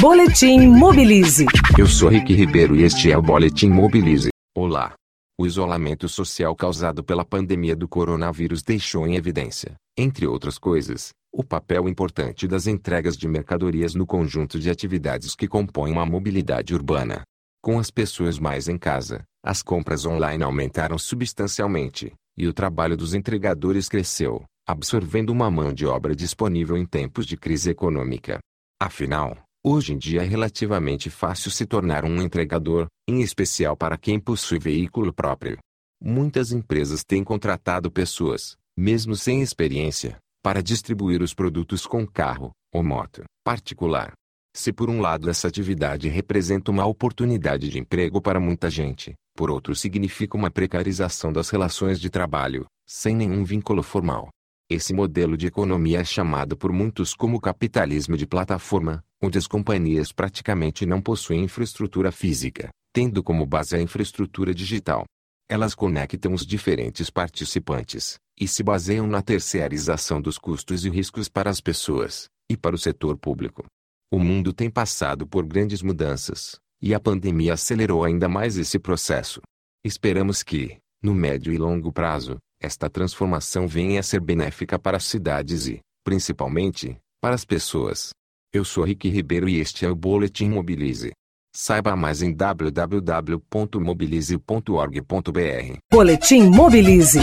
Boletim Mobilize. Eu sou Rick Ribeiro e este é o Boletim Mobilize. Olá. O isolamento social causado pela pandemia do coronavírus deixou em evidência, entre outras coisas, o papel importante das entregas de mercadorias no conjunto de atividades que compõem uma mobilidade urbana. Com as pessoas mais em casa, as compras online aumentaram substancialmente, e o trabalho dos entregadores cresceu, absorvendo uma mão de obra disponível em tempos de crise econômica. Afinal, hoje em dia é relativamente fácil se tornar um entregador, em especial para quem possui veículo próprio. Muitas empresas têm contratado pessoas, mesmo sem experiência, para distribuir os produtos com carro ou moto particular. Se por um lado essa atividade representa uma oportunidade de emprego para muita gente, por outro significa uma precarização das relações de trabalho, sem nenhum vínculo formal. Esse modelo de economia é chamado por muitos como capitalismo de plataforma, onde as companhias praticamente não possuem infraestrutura física, tendo como base a infraestrutura digital. Elas conectam os diferentes participantes e se baseiam na terceirização dos custos e riscos para as pessoas e para o setor público. O mundo tem passado por grandes mudanças, e a pandemia acelerou ainda mais esse processo. Esperamos que, no médio e longo prazo, esta transformação venha a ser benéfica para as cidades e, principalmente, para as pessoas. Eu sou Rick Ribeiro e este é o Boletim Mobilize. Saiba mais em www.mobilize.org.br. Boletim Mobilize.